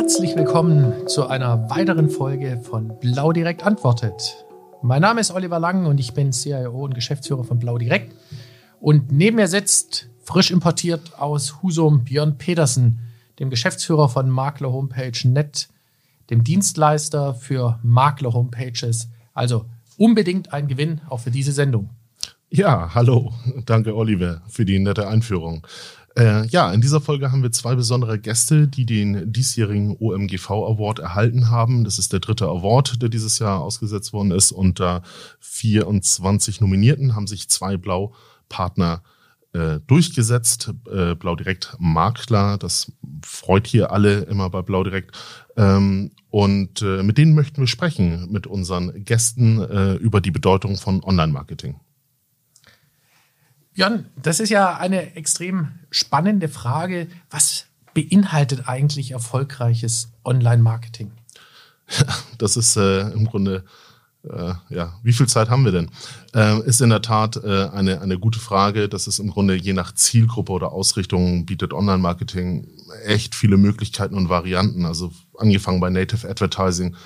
herzlich willkommen zu einer weiteren Folge von Blau Direkt Antwortet. Mein Name ist Oliver Lang und ich bin CIO und Geschäftsführer von Blau Direkt. Und neben mir sitzt frisch importiert aus Husum Björn Petersen, dem Geschäftsführer von Makler Homepage Net, dem Dienstleister für Makler Homepages. Also unbedingt ein Gewinn auch für diese Sendung. Ja, hallo. Danke, Oliver, für die nette Einführung. Äh, ja, in dieser Folge haben wir zwei besondere Gäste, die den diesjährigen OMGV Award erhalten haben. Das ist der dritte Award, der dieses Jahr ausgesetzt worden ist. Unter 24 Nominierten haben sich zwei Blau-Partner äh, durchgesetzt. Äh, Blau Direkt Makler, das freut hier alle immer bei Blau Direkt. Ähm, und äh, mit denen möchten wir sprechen, mit unseren Gästen äh, über die Bedeutung von Online-Marketing. Jan, das ist ja eine extrem spannende Frage. Was beinhaltet eigentlich erfolgreiches Online-Marketing? Das ist äh, im Grunde, äh, ja, wie viel Zeit haben wir denn? Äh, ist in der Tat äh, eine, eine gute Frage. Das ist im Grunde je nach Zielgruppe oder Ausrichtung bietet Online-Marketing echt viele Möglichkeiten und Varianten. Also angefangen bei Native Advertising,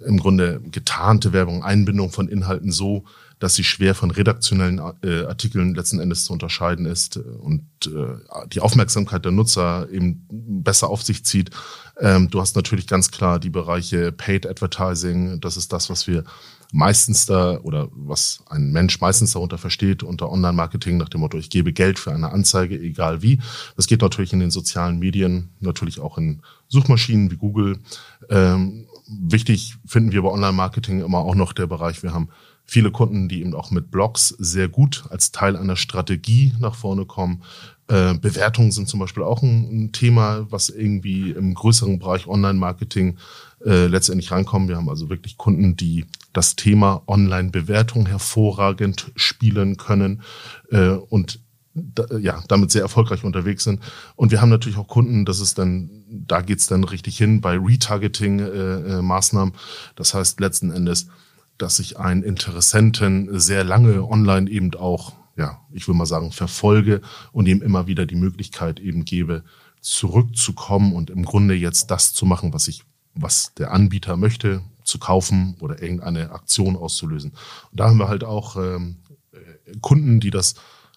im Grunde getarnte Werbung, Einbindung von Inhalten so, dass sie schwer von redaktionellen äh, Artikeln letzten Endes zu unterscheiden ist und äh, die Aufmerksamkeit der Nutzer eben besser auf sich zieht. Ähm, du hast natürlich ganz klar die Bereiche Paid Advertising. Das ist das, was wir meistens da oder was ein Mensch meistens darunter versteht unter Online-Marketing nach dem Motto, ich gebe Geld für eine Anzeige, egal wie. Das geht natürlich in den sozialen Medien, natürlich auch in Suchmaschinen wie Google. Ähm, wichtig finden wir bei Online-Marketing immer auch noch der Bereich, wir haben viele Kunden, die eben auch mit Blogs sehr gut als Teil einer Strategie nach vorne kommen. Äh, Bewertungen sind zum Beispiel auch ein, Thema, was irgendwie im größeren Bereich Online-Marketing äh, letztendlich reinkommen. Wir haben also wirklich Kunden, die das Thema Online-Bewertung hervorragend spielen können äh, und da, ja, damit sehr erfolgreich unterwegs sind. Und wir haben natürlich auch Kunden, das ist dann, da geht's dann richtig hin bei Retargeting-Maßnahmen. Äh, äh, das heißt letzten Endes, dass ich einen Interessenten sehr lange online eben auch, ja, ich will mal sagen, verfolge und ihm immer wieder die Möglichkeit eben gebe, zurückzukommen und im Grunde jetzt das zu machen, was ich, was der Anbieter möchte, zu kaufen oder irgendeine Aktion auszulösen. Und da haben wir halt auch ähm, Kunden, die das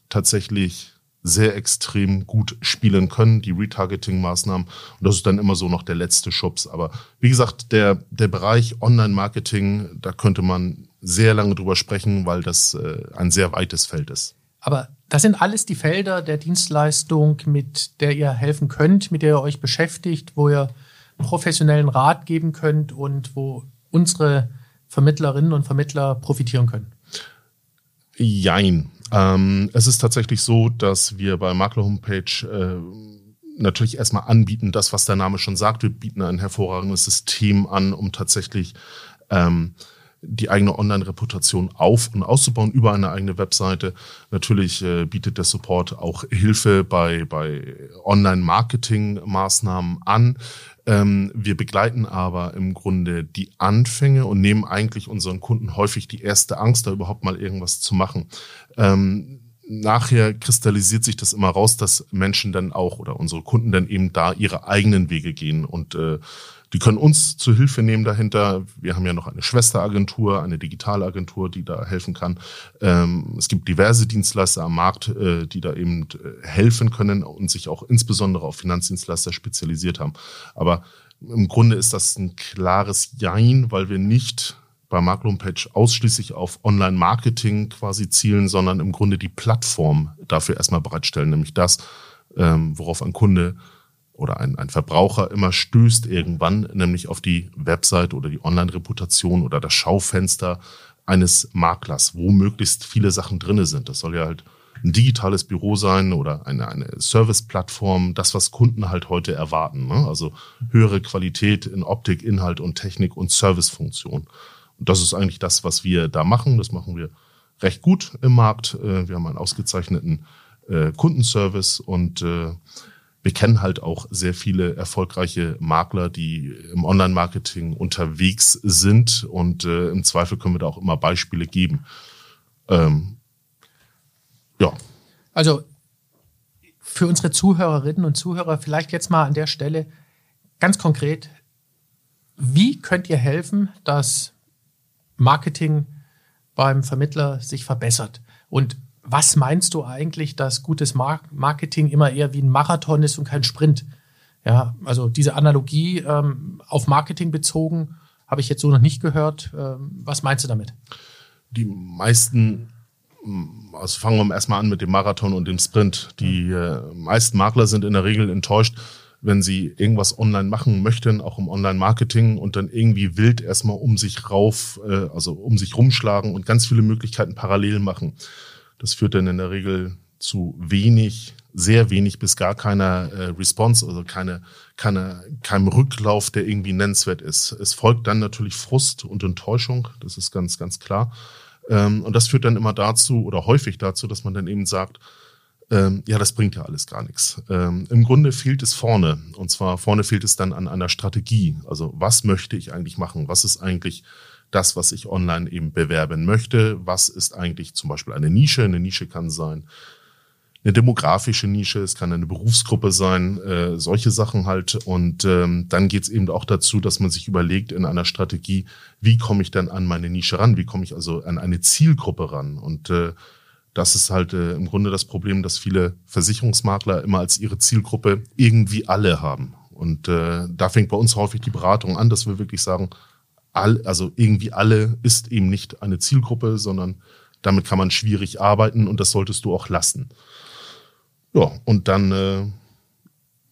tatsächlich sehr extrem gut spielen können, die Retargeting-Maßnahmen. Und das ist dann immer so noch der letzte Schubs. Aber wie gesagt, der, der Bereich Online-Marketing, da könnte man sehr lange drüber sprechen, weil das äh, ein sehr weites Feld ist. Aber das sind alles die Felder der Dienstleistung, mit der ihr helfen könnt, mit der ihr euch beschäftigt, wo ihr professionellen Rat geben könnt und wo unsere Vermittlerinnen und Vermittler profitieren können. Jein. Ähm, es ist tatsächlich so, dass wir bei Makler Homepage äh, natürlich erstmal anbieten, das, was der Name schon sagt. Wir bieten ein hervorragendes System an, um tatsächlich ähm, die eigene Online-Reputation auf- und auszubauen über eine eigene Webseite. Natürlich äh, bietet der Support auch Hilfe bei, bei Online-Marketing-Maßnahmen an. Ähm, wir begleiten aber im Grunde die Anfänge und nehmen eigentlich unseren Kunden häufig die erste Angst, da überhaupt mal irgendwas zu machen. Ähm, nachher kristallisiert sich das immer raus, dass Menschen dann auch oder unsere Kunden dann eben da ihre eigenen Wege gehen und äh, die können uns zu Hilfe nehmen dahinter. Wir haben ja noch eine Schwesteragentur, eine digitale Agentur, die da helfen kann. Ähm, es gibt diverse Dienstleister am Markt, äh, die da eben äh, helfen können und sich auch insbesondere auf Finanzdienstleister spezialisiert haben. Aber im Grunde ist das ein klares Jein, weil wir nicht bei Marktlone-Page ausschließlich auf Online-Marketing quasi zielen, sondern im Grunde die Plattform dafür erstmal bereitstellen, nämlich das, ähm, worauf ein Kunde oder ein, ein Verbraucher immer stößt irgendwann, nämlich auf die Website oder die Online-Reputation oder das Schaufenster eines Maklers, wo möglichst viele Sachen drinne sind. Das soll ja halt ein digitales Büro sein oder eine, eine Service-Plattform, das, was Kunden halt heute erwarten. Ne? Also höhere Qualität in Optik, Inhalt und Technik und Servicefunktion. Und das ist eigentlich das, was wir da machen. Das machen wir recht gut im Markt. Äh, wir haben einen ausgezeichneten äh, Kundenservice und äh, wir kennen halt auch sehr viele erfolgreiche Makler, die im Online-Marketing unterwegs sind und äh, im Zweifel können wir da auch immer Beispiele geben. Ähm, ja. Also für unsere Zuhörerinnen und Zuhörer vielleicht jetzt mal an der Stelle ganz konkret, wie könnt ihr helfen, dass Marketing beim Vermittler sich verbessert? Und was meinst du eigentlich, dass gutes Marketing immer eher wie ein Marathon ist und kein Sprint? Ja, also diese Analogie ähm, auf Marketing bezogen habe ich jetzt so noch nicht gehört. Ähm, was meinst du damit? Die meisten, also fangen wir erstmal an mit dem Marathon und dem Sprint. Die äh, meisten Makler sind in der Regel enttäuscht, wenn sie irgendwas online machen möchten, auch im Online-Marketing und dann irgendwie wild erstmal um sich rauf, äh, also um sich rumschlagen und ganz viele Möglichkeiten parallel machen. Das führt dann in der Regel zu wenig, sehr wenig bis gar keiner äh, Response, also keine, keine, keinem Rücklauf, der irgendwie nennenswert ist. Es folgt dann natürlich Frust und Enttäuschung, das ist ganz, ganz klar. Ähm, und das führt dann immer dazu oder häufig dazu, dass man dann eben sagt, ähm, ja, das bringt ja alles gar nichts. Ähm, Im Grunde fehlt es vorne. Und zwar vorne fehlt es dann an einer Strategie. Also was möchte ich eigentlich machen? Was ist eigentlich das, was ich online eben bewerben möchte. Was ist eigentlich zum Beispiel eine Nische? Eine Nische kann sein eine demografische Nische, es kann eine Berufsgruppe sein, äh, solche Sachen halt. Und ähm, dann geht es eben auch dazu, dass man sich überlegt in einer Strategie, wie komme ich dann an meine Nische ran? Wie komme ich also an eine Zielgruppe ran? Und äh, das ist halt äh, im Grunde das Problem, dass viele Versicherungsmakler immer als ihre Zielgruppe irgendwie alle haben. Und äh, da fängt bei uns häufig die Beratung an, dass wir wirklich sagen, all, also irgendwie alle ist eben nicht eine Zielgruppe, sondern damit kann man schwierig arbeiten und das solltest du auch lassen. Ja, und dann äh,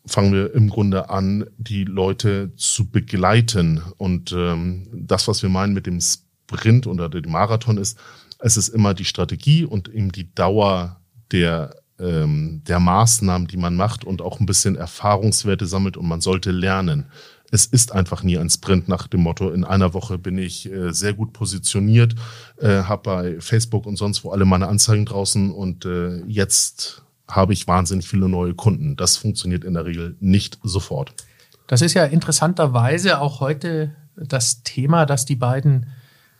fangen wir im Grunde an, die Leute zu begleiten. Und ähm, das, was wir meinen mit dem Sprint oder dem Marathon ist, es ist immer die Strategie und eben die Dauer der ähm, der Maßnahmen, die man macht und auch ein bisschen Erfahrungswerte sammelt und man sollte lernen es ist einfach nie ein Sprint nach dem Motto, in einer Woche bin ich äh, sehr gut positioniert, äh, habe bei Facebook und sonst wo alle meine Anzeigen draußen und äh, jetzt habe ich wahnsinnig viele neue Kunden. Das funktioniert in der Regel nicht sofort. Das ist ja interessanterweise auch heute das Thema, dass die beiden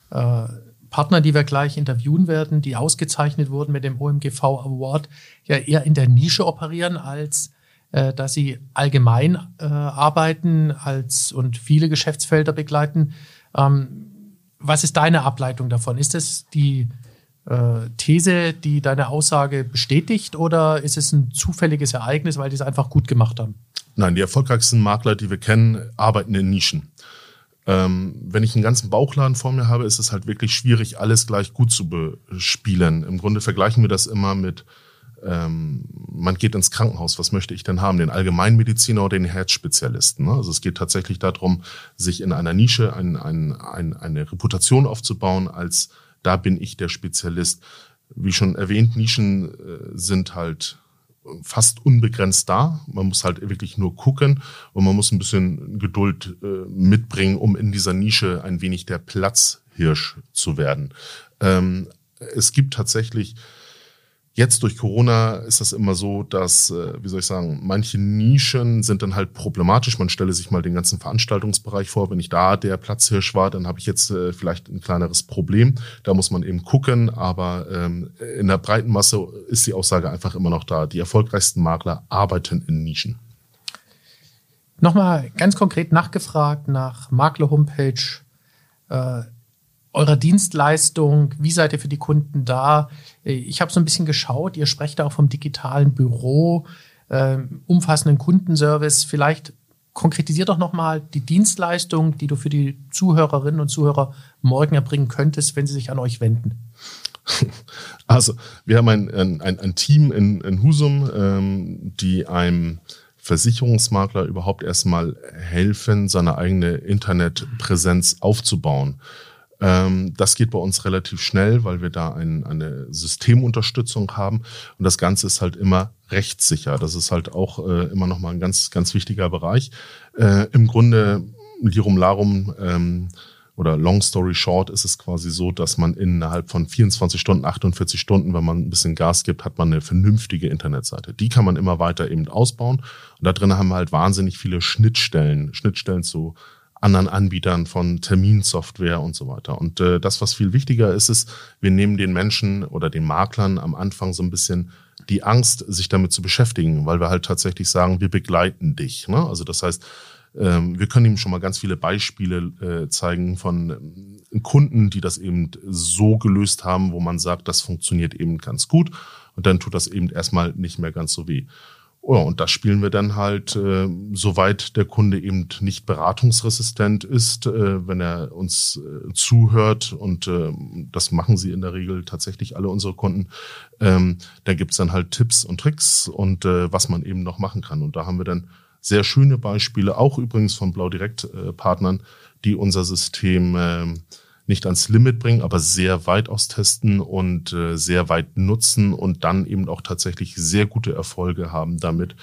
äh, Partner, die wir gleich interviewen werden, die ausgezeichnet wurden mit dem OMGV Award, ja eher in der Nische operieren als äh, dass sie allgemein äh, arbeiten als und viele Geschäftsfelder begleiten. Ähm, was ist deine Ableitung davon? Ist es die äh, These, die deine Aussage bestätigt oder ist es ein zufälliges Ereignis, weil die es einfach gut gemacht haben? Nein, die erfolgreichsten Makler, die wir kennen, arbeiten in Nischen. Ähm, wenn ich einen ganzen Bauchladen vor mir habe, ist es halt wirklich schwierig, alles gleich gut zu bespielen. Im Grunde vergleichen wir das immer mit ähm, man geht ins Krankenhaus, was möchte ich denn haben? Den Allgemeinmediziner oder den Herzspezialisten? Ne? Also es geht tatsächlich darum, sich in einer Nische ein, ein, ein, eine Reputation aufzubauen, als da bin ich der Spezialist. Wie schon erwähnt, Nischen äh, sind halt fast unbegrenzt da. Man muss halt wirklich nur gucken und man muss ein bisschen Geduld äh, mitbringen, um in dieser Nische ein wenig der Platzhirsch zu werden. Ähm, es gibt tatsächlich Jetzt durch Corona ist das immer so, dass, äh, wie soll ich sagen, manche Nischen sind dann halt problematisch. Man stelle sich mal den ganzen Veranstaltungsbereich vor. Wenn ich da der Platzhirsch war, dann habe ich jetzt äh, vielleicht ein kleineres Problem. Da muss man eben gucken. Aber ähm, in der breiten Masse ist die Aussage einfach immer noch da. Die erfolgreichsten Makler arbeiten in Nischen. Nochmal ganz konkret nachgefragt nach Makler-Homepage. Äh, eurer Dienstleistung? Wie seid ihr für die Kunden da? Ich habe so ein bisschen geschaut, ihr sprecht auch vom digitalen Büro, äh, umfassenden Kundenservice. Vielleicht konkretisiert doch nochmal die Dienstleistung, die du für die Zuhörerinnen und Zuhörer morgen erbringen könntest, wenn sie sich an euch wenden. Also, wir haben ein, ein, ein Team in, in Husum, ähm, die einem Versicherungsmakler überhaupt erstmal helfen, seine eigene Internetpräsenz aufzubauen. Ähm, das geht bei uns relativ schnell, weil wir da ein, eine Systemunterstützung haben. Und das Ganze ist halt immer rechtssicher. Das ist halt auch äh, immer noch mal ein ganz, ganz wichtiger Bereich. Äh, Im Grunde, Lirum Larum, ähm, oder long story short ist es quasi so, dass man innerhalb von 24 Stunden, 48 Stunden, wenn man ein bisschen Gas gibt, hat man eine vernünftige Internetseite. Die kann man immer weiter eben ausbauen. Und da drin haben wir halt wahnsinnig viele Schnittstellen, Schnittstellen zu anderen Anbietern von Terminsoftware und so weiter. Und äh, das, was viel wichtiger ist, ist, wir nehmen den Menschen oder den Maklern am Anfang so ein bisschen die Angst, sich damit zu beschäftigen, weil wir halt tatsächlich sagen, wir begleiten dich. Ne? Also das heißt, ähm, wir können ihm schon mal ganz viele Beispiele äh, zeigen von äh, Kunden, die das eben so gelöst haben, wo man sagt, das funktioniert eben ganz gut und dann tut das eben erstmal nicht mehr ganz so weh. Oh, und das spielen wir dann halt, äh, soweit der Kunde eben nicht beratungsresistent ist, äh, wenn er uns äh, zuhört und äh, das machen sie in der Regel tatsächlich alle unsere Kunden, ähm, da gibt's dann halt Tipps und Tricks und äh, was man eben noch machen kann. Und da haben wir dann sehr schöne Beispiele, auch übrigens von Blau Direkt äh, Partnern, die unser System äh, nicht ans Limit bringen, aber sehr weit austesten und äh, sehr weit nutzen und dann eben auch tatsächlich sehr gute Erfolge haben, damit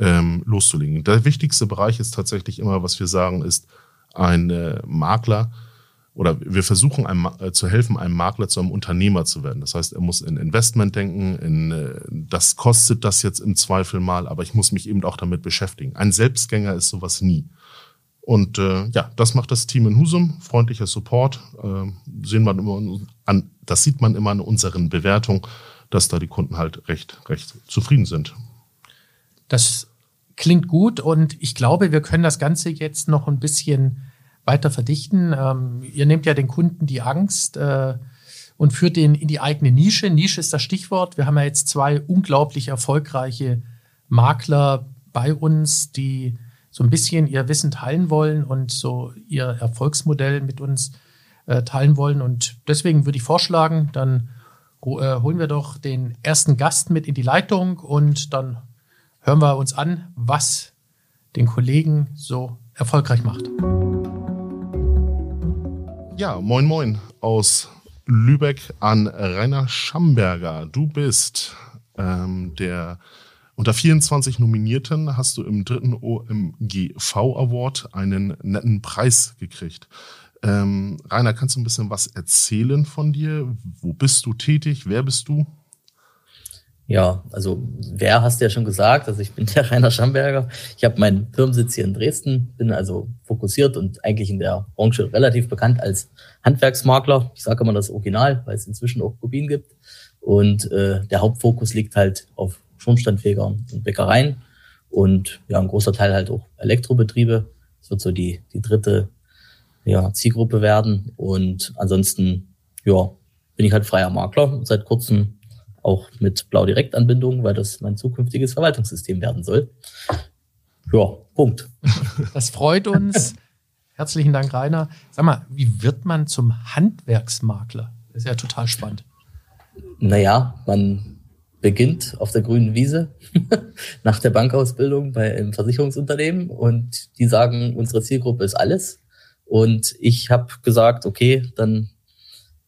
ähm, loszulegen. Der wichtigste Bereich ist tatsächlich immer, was wir sagen, ist ein äh, Makler oder wir versuchen einem, äh, zu helfen, einem Makler zu einem Unternehmer zu werden. Das heißt, er muss in Investment denken, in äh, das kostet das jetzt im Zweifel mal, aber ich muss mich eben auch damit beschäftigen. Ein Selbstgänger ist sowas nie. Und äh, ja, das macht das Team in Husum. Freundlicher Support. Äh, sehen man immer an, das sieht man immer an unseren Bewertungen, dass da die Kunden halt recht, recht zufrieden sind. Das klingt gut und ich glaube, wir können das Ganze jetzt noch ein bisschen weiter verdichten. Ähm, ihr nehmt ja den Kunden die Angst äh, und führt den in die eigene Nische. Nische ist das Stichwort. Wir haben ja jetzt zwei unglaublich erfolgreiche Makler bei uns, die so ein bisschen ihr Wissen teilen wollen und so ihr Erfolgsmodell mit uns äh, teilen wollen. Und deswegen würde ich vorschlagen, dann äh, holen wir doch den ersten Gast mit in die Leitung und dann hören wir uns an, was den Kollegen so erfolgreich macht. Ja, moin moin aus Lübeck an Rainer Schamberger. Du bist ähm, der unter 24 Nominierten hast du im dritten OMGV Award einen netten Preis gekriegt. Ähm, Rainer, kannst du ein bisschen was erzählen von dir? Wo bist du tätig? Wer bist du? Ja, also wer hast du ja schon gesagt? Also ich bin der Rainer Schamberger. Ich habe meinen Firmensitz hier in Dresden, bin also fokussiert und eigentlich in der Branche relativ bekannt als Handwerksmakler. Ich sage immer das Original, weil es inzwischen auch Kopien gibt. Und äh, der Hauptfokus liegt halt auf Schornsteinfeger und Bäckereien und ja, ein großer Teil halt auch Elektrobetriebe. Das wird so die, die dritte ja, Zielgruppe werden. Und ansonsten, ja, bin ich halt freier Makler, seit kurzem auch mit Blau Direkt Anbindung, weil das mein zukünftiges Verwaltungssystem werden soll. Ja, Punkt. Das freut uns. Herzlichen Dank, Rainer. Sag mal, wie wird man zum Handwerksmakler? Das ist ja total spannend. Naja, man beginnt auf der grünen Wiese nach der Bankausbildung bei einem Versicherungsunternehmen und die sagen, unsere Zielgruppe ist alles. Und ich habe gesagt, okay, dann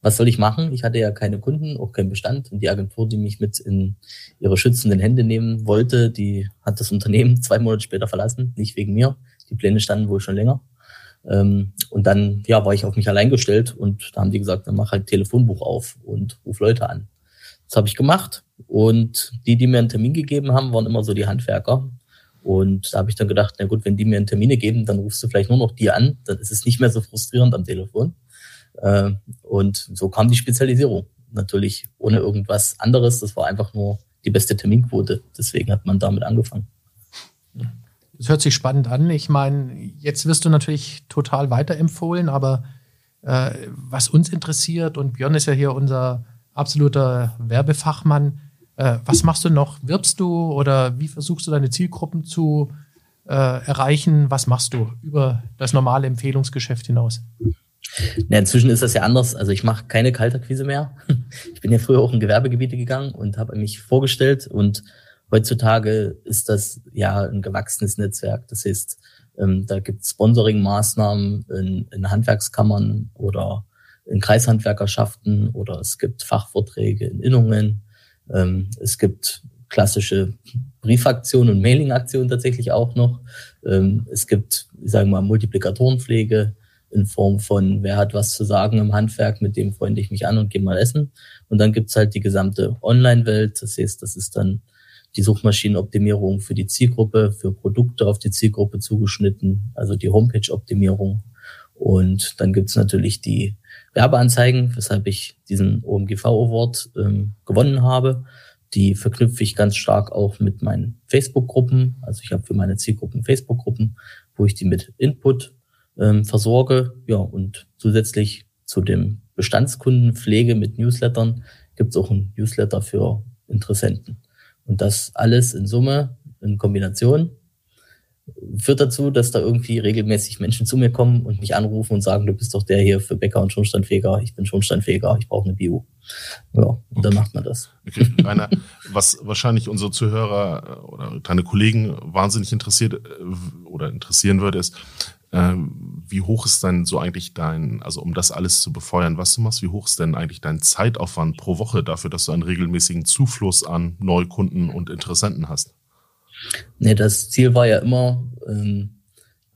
was soll ich machen? Ich hatte ja keine Kunden, auch keinen Bestand. Und die Agentur, die mich mit in ihre schützenden Hände nehmen wollte, die hat das Unternehmen zwei Monate später verlassen, nicht wegen mir. Die Pläne standen wohl schon länger. Ähm, und dann ja, war ich auf mich allein gestellt und da haben die gesagt, dann mach halt Telefonbuch auf und ruf Leute an. Das habe ich gemacht und die, die mir einen Termin gegeben haben, waren immer so die Handwerker. Und da habe ich dann gedacht, na gut, wenn die mir einen Termine geben, dann rufst du vielleicht nur noch die an, dann ist es nicht mehr so frustrierend am Telefon. Äh, und so kam die Spezialisierung. Natürlich ohne irgendwas anderes. Das war einfach nur die beste Terminquote. Deswegen hat man damit angefangen. Das hört sich spannend an. Ich meine, jetzt wirst du natürlich total weiterempfohlen, aber äh, was uns interessiert, und Björn ist ja hier unser absoluter Werbefachmann. Äh, was machst du noch? Wirbst du oder wie versuchst du deine Zielgruppen zu äh, erreichen? Was machst du über das normale Empfehlungsgeschäft hinaus? Ja, inzwischen ist das ja anders. Also ich mache keine Kaltakquise mehr. Ich bin ja früher auch in Gewerbegebiete gegangen und habe mich vorgestellt und heutzutage ist das ja ein gewachsenes Netzwerk. Das heißt, ähm, da gibt es Sponsoring-Maßnahmen in, in Handwerkskammern oder in Kreishandwerkerschaften oder es gibt Fachvorträge in Innungen. Ähm, es gibt klassische Briefaktionen und Mailingaktionen tatsächlich auch noch. Ähm, es gibt, ich sage mal, Multiplikatorenpflege in Form von, wer hat was zu sagen im Handwerk, mit dem freunde ich mich an und gehe mal essen. Und dann gibt's halt die gesamte Online-Welt. Das heißt, das ist dann die Suchmaschinenoptimierung für die Zielgruppe, für Produkte auf die Zielgruppe zugeschnitten, also die Homepage-Optimierung. Und dann gibt's natürlich die Werbeanzeigen, weshalb ich diesen OMGV Award ähm, gewonnen habe. Die verknüpfe ich ganz stark auch mit meinen Facebook-Gruppen. Also ich habe für meine Zielgruppen Facebook-Gruppen, wo ich die mit Input ähm, versorge. Ja, und zusätzlich zu dem Bestandskundenpflege mit Newslettern gibt es auch ein Newsletter für Interessenten. Und das alles in Summe, in Kombination, führt dazu, dass da irgendwie regelmäßig Menschen zu mir kommen und mich anrufen und sagen, du bist doch der hier für Bäcker und Schornsteinfeger, ich bin Schornsteinfeger, ich brauche eine Bio. Ja, und okay. dann macht man das. Okay. Rainer, was wahrscheinlich unsere Zuhörer oder deine Kollegen wahnsinnig interessiert äh, oder interessieren würde, ist, äh, wie hoch ist denn so eigentlich dein, also um das alles zu befeuern, was du machst, wie hoch ist denn eigentlich dein Zeitaufwand pro Woche dafür, dass du einen regelmäßigen Zufluss an Neukunden und Interessenten hast? Nee, das Ziel war ja immer, ähm,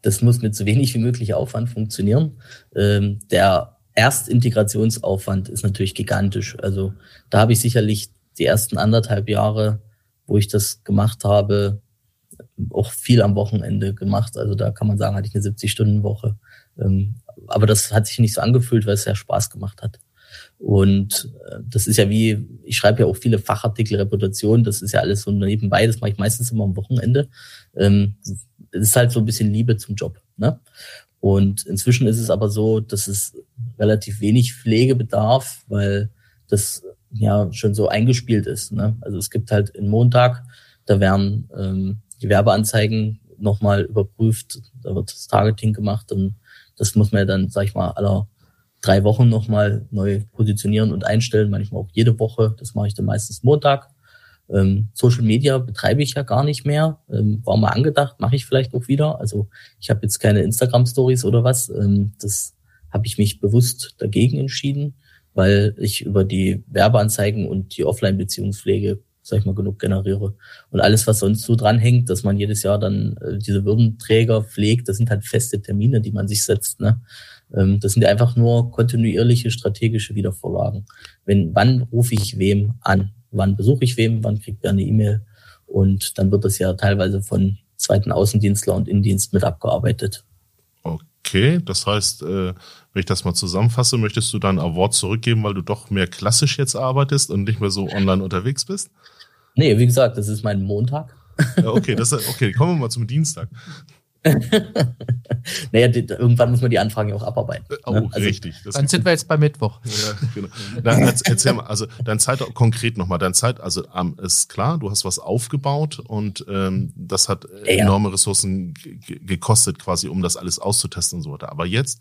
das muss mit so wenig wie möglich Aufwand funktionieren. Ähm, der Erstintegrationsaufwand ist natürlich gigantisch. Also da habe ich sicherlich die ersten anderthalb Jahre, wo ich das gemacht habe, auch viel am Wochenende gemacht. Also da kann man sagen, hatte ich eine 70-Stunden-Woche. Ähm, aber das hat sich nicht so angefühlt, weil es ja Spaß gemacht hat. Und äh, das ist ja wie, ich schreibe ja auch viele Fachartikel, Reputation, das ist ja alles so nebenbei, das mache ich meistens immer am Wochenende. Ähm, es ist halt so ein bisschen Liebe zum Job. Ne? Und inzwischen ist es aber so, dass es relativ wenig Pflege bedarf, weil das ja schon so eingespielt ist. Ne? Also es gibt halt einen Montag, da werden ähm, die Werbeanzeigen nochmal überprüft, da wird das Targeting gemacht und das muss man ja dann, sag ich mal, aller drei Wochen nochmal neu positionieren und einstellen, manchmal auch jede Woche. Das mache ich dann meistens Montag. Ähm, Social Media betreibe ich ja gar nicht mehr. Ähm, war mal angedacht, mache ich vielleicht auch wieder. Also ich habe jetzt keine Instagram-Stories oder was. Ähm, das habe ich mich bewusst dagegen entschieden, weil ich über die Werbeanzeigen und die Offline-Beziehungspflege, sag ich mal, genug generiere. Und alles, was sonst so dranhängt, dass man jedes Jahr dann äh, diese Würdenträger pflegt, das sind halt feste Termine, die man sich setzt. Ne? Ähm, das sind einfach nur kontinuierliche strategische Wiedervorlagen. Wenn, wann rufe ich wem an? Wann besuche ich wem? Wann kriegt wer eine E-Mail? Und dann wird das ja teilweise von zweiten Außendienstler und Innendienst mit abgearbeitet. Okay, das heißt, äh, wenn ich das mal zusammenfasse, möchtest du dein Award zurückgeben, weil du doch mehr klassisch jetzt arbeitest und nicht mehr so online unterwegs bist? Nee, wie gesagt, das ist mein Montag. Ja, okay, das, okay, kommen wir mal zum Dienstag. naja, die, irgendwann muss man die Anfragen ja auch abarbeiten. Oh, ne? also, richtig. Das dann sind wir jetzt bei Mittwoch. Ja, genau. Dann erzähl mal, also dein Zeit konkret nochmal, dein Zeit, also ähm, ist klar, du hast was aufgebaut und ähm, das hat enorme Ressourcen gekostet, quasi, um das alles auszutesten und so weiter. Aber jetzt,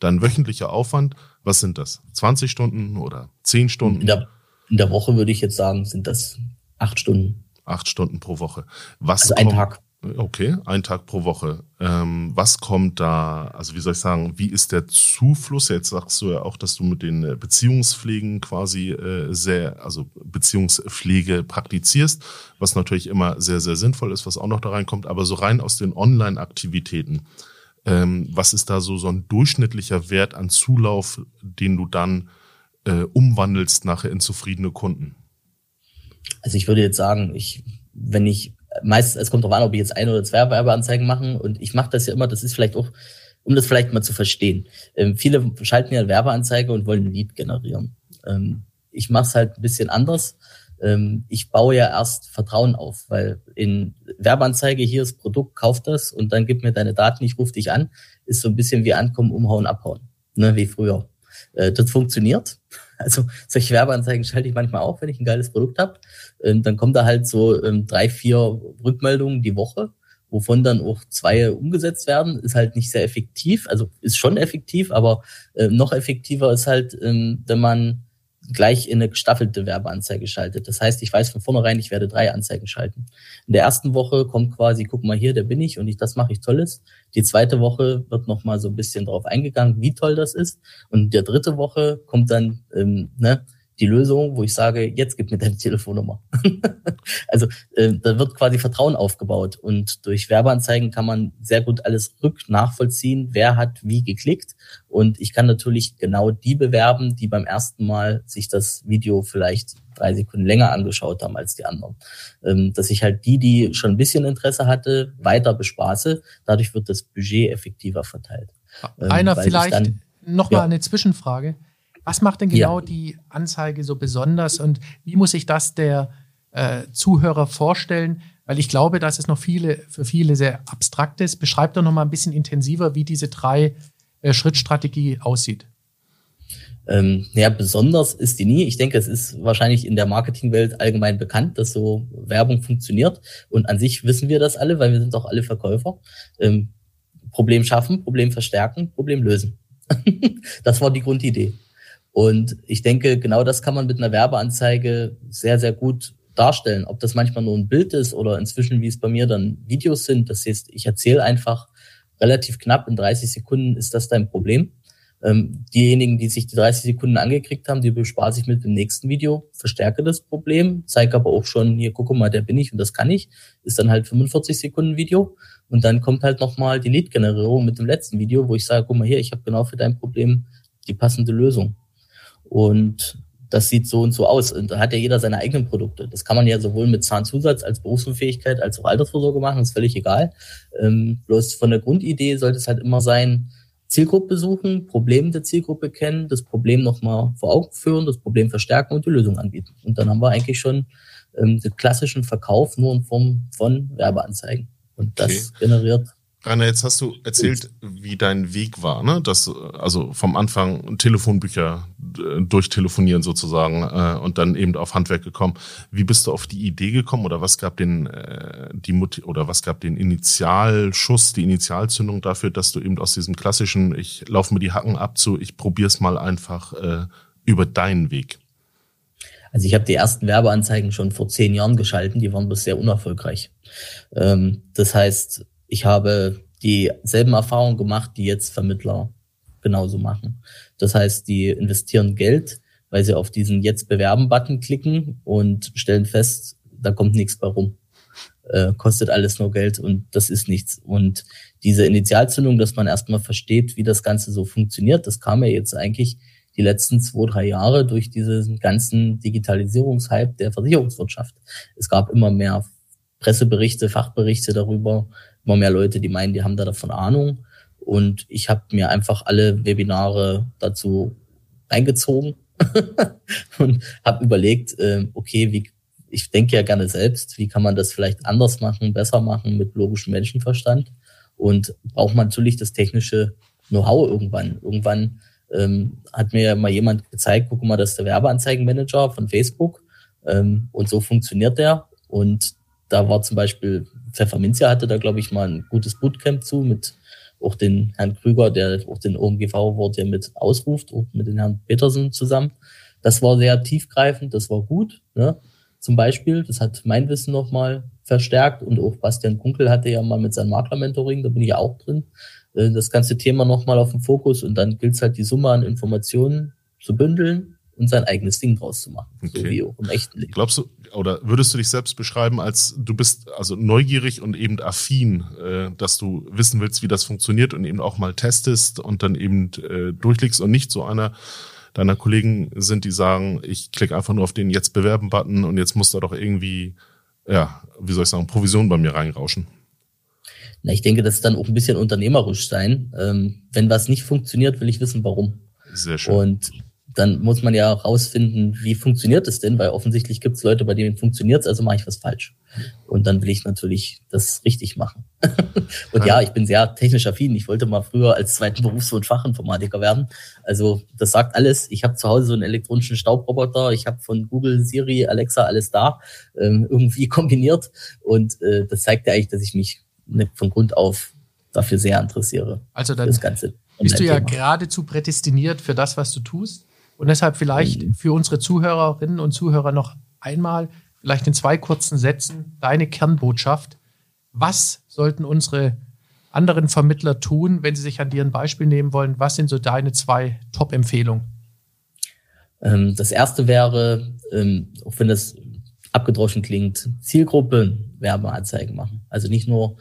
dein wöchentlicher Aufwand, was sind das? 20 Stunden oder 10 Stunden? In der, in der Woche würde ich jetzt sagen, sind das acht Stunden. Acht Stunden pro Woche. Was also ein Tag. Okay, ein Tag pro Woche. Ähm, was kommt da, also wie soll ich sagen, wie ist der Zufluss? Jetzt sagst du ja auch, dass du mit den äh, Beziehungspflegen quasi äh, sehr, also Beziehungspflege praktizierst, was natürlich immer sehr, sehr sinnvoll ist, was auch noch da reinkommt, aber so rein aus den Online-Aktivitäten. Ähm, was ist da so, so ein durchschnittlicher Wert an Zulauf, den du dann äh, umwandelst nachher in zufriedene Kunden? Also ich würde jetzt sagen, ich, wenn ich meist, es kommt darauf an, ob ich jetzt ein oder zwei Werbeanzeigen machen und ich mache das ja immer, das ist vielleicht auch, um das vielleicht mal zu verstehen. Ähm, viele schalten ja Werbeanzeige und wollen ein Lead generieren. Ähm, ich mache es halt ein bisschen anders. Ähm, ich baue ja erst Vertrauen auf, weil in Werbeanzeige hier ist Produkt, kauf das und dann gib mir deine Daten, ich rufe dich an, ist so ein bisschen wie ankommen, umhauen, abhauen, ne, wie früher. Äh, das funktioniert. Also solche Werbeanzeigen schalte ich manchmal auch, wenn ich ein geiles Produkt habe. Ähm, dann kommen da halt so ähm, drei, vier Rückmeldungen die Woche, wovon dann auch zwei umgesetzt werden. Ist halt nicht sehr effektiv, also ist schon effektiv, aber äh, noch effektiver ist halt, ähm, wenn man gleich in eine gestaffelte Werbeanzeige schaltet. Das heißt, ich weiß von vornherein, ich werde drei Anzeigen schalten. In der ersten Woche kommt quasi, guck mal hier, der bin ich und ich, das mache ich Tolles. Die zweite Woche wird noch mal so ein bisschen drauf eingegangen, wie toll das ist. Und in der dritte Woche kommt dann, ähm, ne, die Lösung, wo ich sage, jetzt gib mir deine Telefonnummer. also äh, da wird quasi Vertrauen aufgebaut und durch Werbeanzeigen kann man sehr gut alles rück nachvollziehen, wer hat wie geklickt und ich kann natürlich genau die bewerben, die beim ersten Mal sich das Video vielleicht drei Sekunden länger angeschaut haben als die anderen. Ähm, dass ich halt die, die schon ein bisschen Interesse hatte, weiter bespaße. Dadurch wird das Budget effektiver verteilt. Ähm, Einer vielleicht nochmal ja. eine Zwischenfrage. Was macht denn genau ja. die Anzeige so besonders und wie muss sich das der äh, Zuhörer vorstellen? Weil ich glaube, dass es noch viele, für viele sehr abstrakt ist. Beschreib doch noch mal ein bisschen intensiver, wie diese drei äh, Schrittstrategie aussieht. Ähm, ja, besonders ist die nie. Ich denke, es ist wahrscheinlich in der Marketingwelt allgemein bekannt, dass so Werbung funktioniert. Und an sich wissen wir das alle, weil wir sind doch alle Verkäufer. Ähm, Problem schaffen, Problem verstärken, Problem lösen. das war die Grundidee. Und ich denke, genau das kann man mit einer Werbeanzeige sehr, sehr gut darstellen. Ob das manchmal nur ein Bild ist oder inzwischen, wie es bei mir dann Videos sind. Das heißt, ich erzähle einfach relativ knapp in 30 Sekunden ist das dein Problem. Ähm, diejenigen, die sich die 30 Sekunden angekriegt haben, die bespare sich mit dem nächsten Video, verstärke das Problem, zeige aber auch schon, hier, guck mal, der bin ich und das kann ich, ist dann halt 45 Sekunden Video. Und dann kommt halt nochmal die Lead-Generierung mit dem letzten Video, wo ich sage, guck mal hier, ich habe genau für dein Problem die passende Lösung. Und das sieht so und so aus. Und da hat ja jeder seine eigenen Produkte. Das kann man ja sowohl mit Zahnzusatz als Berufsunfähigkeit als auch Altersvorsorge machen, ist völlig egal. Ähm, bloß von der Grundidee sollte es halt immer sein, Zielgruppe suchen, Problem der Zielgruppe kennen, das Problem nochmal vor Augen führen, das Problem verstärken und die Lösung anbieten. Und dann haben wir eigentlich schon ähm, den klassischen Verkauf nur in Form von Werbeanzeigen. Und das okay. generiert Rainer, jetzt hast du erzählt, wie dein Weg war, ne? Das, also vom Anfang Telefonbücher äh, durchtelefonieren sozusagen äh, und dann eben auf Handwerk gekommen. Wie bist du auf die Idee gekommen oder was gab den äh, die Mut oder was gab den Initialschuss, die Initialzündung dafür, dass du eben aus diesem klassischen, ich laufe mir die Hacken ab zu, ich probier's mal einfach äh, über deinen Weg? Also ich habe die ersten Werbeanzeigen schon vor zehn Jahren geschalten, die waren bisher unerfolgreich. Ähm, das heißt, ich habe dieselben Erfahrungen gemacht, die jetzt Vermittler genauso machen. Das heißt, die investieren Geld, weil sie auf diesen Jetzt bewerben-Button klicken und stellen fest, da kommt nichts bei rum. Äh, kostet alles nur Geld und das ist nichts. Und diese Initialzündung, dass man erstmal versteht, wie das Ganze so funktioniert, das kam ja jetzt eigentlich die letzten zwei, drei Jahre durch diesen ganzen Digitalisierungshype der Versicherungswirtschaft. Es gab immer mehr Presseberichte, Fachberichte darüber, immer mehr Leute, die meinen, die haben da davon Ahnung. Und ich habe mir einfach alle Webinare dazu eingezogen und habe überlegt, äh, okay, wie, ich denke ja gerne selbst, wie kann man das vielleicht anders machen, besser machen mit logischem Menschenverstand. Und braucht man natürlich das technische Know-how irgendwann. Irgendwann ähm, hat mir mal jemand gezeigt, guck mal, das ist der Werbeanzeigenmanager von Facebook. Ähm, und so funktioniert der. Und da war zum Beispiel Pfefferminzia hatte da, glaube ich, mal ein gutes Bootcamp zu mit auch den Herrn Krüger, der auch den OMGV-Wort ja mit ausruft, auch mit den Herrn Petersen zusammen. Das war sehr tiefgreifend, das war gut. Ne? Zum Beispiel, das hat mein Wissen nochmal verstärkt und auch Bastian Kunkel hatte ja mal mit seinem Makler-Mentoring, da bin ich ja auch drin, äh, das ganze Thema nochmal auf dem Fokus und dann gilt es halt die Summe an Informationen zu bündeln und sein eigenes Ding draus zu machen. Okay. So wie auch im echten Leben. Glaubst du, oder würdest du dich selbst beschreiben als du bist also neugierig und eben affin, äh, dass du wissen willst, wie das funktioniert und eben auch mal testest und dann eben äh, durchlegst und nicht so einer deiner Kollegen sind, die sagen, ich klicke einfach nur auf den Jetzt bewerben-Button und jetzt muss da doch irgendwie, ja, wie soll ich sagen, Provision bei mir reinrauschen. Na, ich denke, das ist dann auch ein bisschen unternehmerisch sein. Ähm, wenn was nicht funktioniert, will ich wissen, warum. Sehr schön. Und dann muss man ja rausfinden, wie funktioniert es denn, weil offensichtlich gibt es Leute, bei denen funktioniert es, also mache ich was falsch. Und dann will ich natürlich das richtig machen. und ja. ich bin sehr technisch affin. Ich wollte mal früher als zweiten Berufswunsch Fachinformatiker werden. Also das sagt alles. Ich habe zu Hause so einen elektronischen Staubroboter. Ich habe von Google, Siri, Alexa alles da ähm, irgendwie kombiniert. Und äh, das zeigt ja eigentlich, dass ich mich von Grund auf dafür sehr interessiere. Also dann das Ganze bist du ja geradezu prädestiniert für das, was du tust. Und deshalb vielleicht mhm. für unsere Zuhörerinnen und Zuhörer noch einmal, vielleicht in zwei kurzen Sätzen, deine Kernbotschaft. Was sollten unsere anderen Vermittler tun, wenn sie sich an dir ein Beispiel nehmen wollen? Was sind so deine zwei Top-Empfehlungen? Ähm, das erste wäre, ähm, auch wenn das abgedroschen klingt, Zielgruppe Werbeanzeigen machen. Also nicht nur,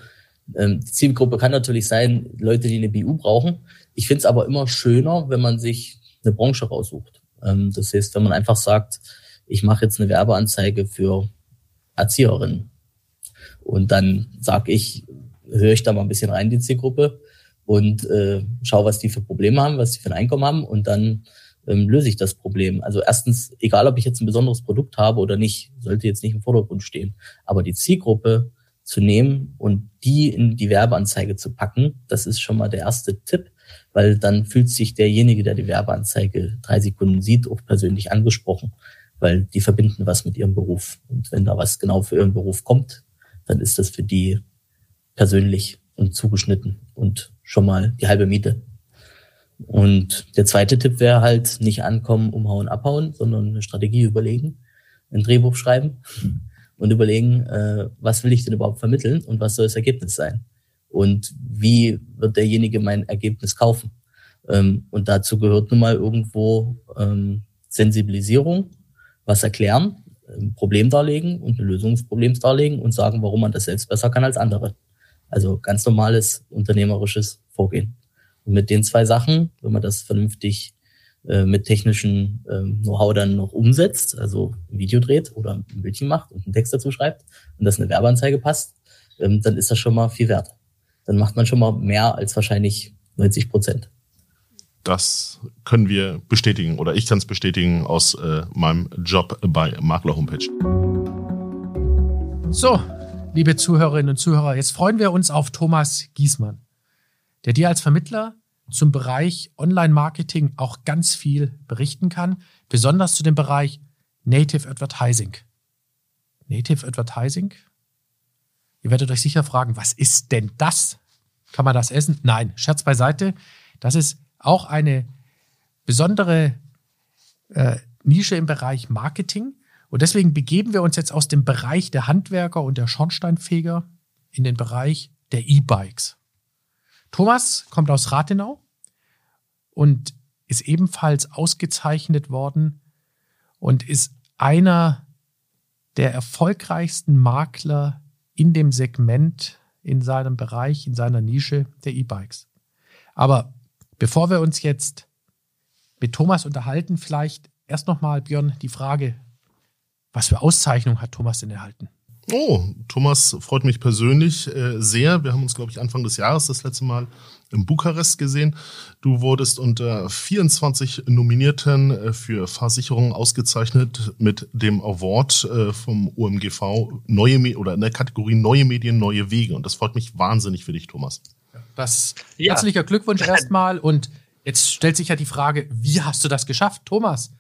ähm, die Zielgruppe kann natürlich sein, Leute, die eine BU brauchen. Ich finde es aber immer schöner, wenn man sich eine Branche raussucht. Ähm, das heißt, wenn man einfach sagt, ich mache jetzt eine Werbeanzeige für Erzieherinnen und dann sage ich, höre ich da mal ein bisschen rein, die Zielgruppe, und äh, schaue, was die für Probleme haben, was die für ein Einkommen haben und dann ähm, löse ich das Problem. Also erstens, egal ob ich jetzt ein besonderes Produkt habe oder nicht, sollte jetzt nicht im Vordergrund stehen. Aber die Zielgruppe zu nehmen und die in die Werbeanzeige zu packen, das ist schon mal der erste Tipp, weil dann fühlt sich derjenige, der die Werbeanzeige drei Sekunden sieht, auch persönlich angesprochen, weil die verbinden was mit ihrem Beruf. Und wenn da was genau für ihren Beruf kommt, dann ist das für die persönlich und zugeschnitten und schon mal die halbe Miete. Und der zweite Tipp wäre halt nicht ankommen, umhauen, abhauen, sondern eine Strategie überlegen, ein Drehbuch schreiben und überlegen, äh, was will ich denn überhaupt vermitteln und was soll das Ergebnis sein? Und wie wird derjenige mein Ergebnis kaufen? Ähm, und dazu gehört nun mal irgendwo ähm, Sensibilisierung, was erklären, ein Problem darlegen und eine Lösung des Problems darlegen und sagen, warum man das selbst besser kann als andere. Also ganz normales unternehmerisches Vorgehen. Und mit den zwei Sachen, wenn man das vernünftig äh, mit technischen ähm, Know-how dann noch umsetzt, also ein Video dreht oder ein Bildchen macht und einen Text dazu schreibt und das eine Werbeanzeige passt, ähm, dann ist das schon mal viel wert. Dann macht man schon mal mehr als wahrscheinlich 90 Prozent. Das können wir bestätigen oder ich kann es bestätigen aus äh, meinem Job bei Makler Homepage. So, liebe Zuhörerinnen und Zuhörer, jetzt freuen wir uns auf Thomas Giesmann der dir als Vermittler zum Bereich Online-Marketing auch ganz viel berichten kann, besonders zu dem Bereich Native Advertising. Native Advertising? Ihr werdet euch sicher fragen, was ist denn das? Kann man das essen? Nein, Scherz beiseite. Das ist auch eine besondere äh, Nische im Bereich Marketing. Und deswegen begeben wir uns jetzt aus dem Bereich der Handwerker und der Schornsteinfeger in den Bereich der E-Bikes. Thomas kommt aus Rathenau und ist ebenfalls ausgezeichnet worden und ist einer der erfolgreichsten Makler in dem Segment, in seinem Bereich, in seiner Nische der E-Bikes. Aber bevor wir uns jetzt mit Thomas unterhalten, vielleicht erst nochmal, Björn, die Frage, was für Auszeichnung hat Thomas denn erhalten? Oh, Thomas freut mich persönlich äh, sehr. Wir haben uns, glaube ich, Anfang des Jahres das letzte Mal in Bukarest gesehen. Du wurdest unter 24 Nominierten äh, für Fahrsicherungen ausgezeichnet mit dem Award äh, vom OMGV neue Me oder in der Kategorie Neue Medien, neue Wege. Und das freut mich wahnsinnig für dich, Thomas. Das ja. herzlicher Glückwunsch erstmal. Und jetzt stellt sich ja die Frage, wie hast du das geschafft, Thomas?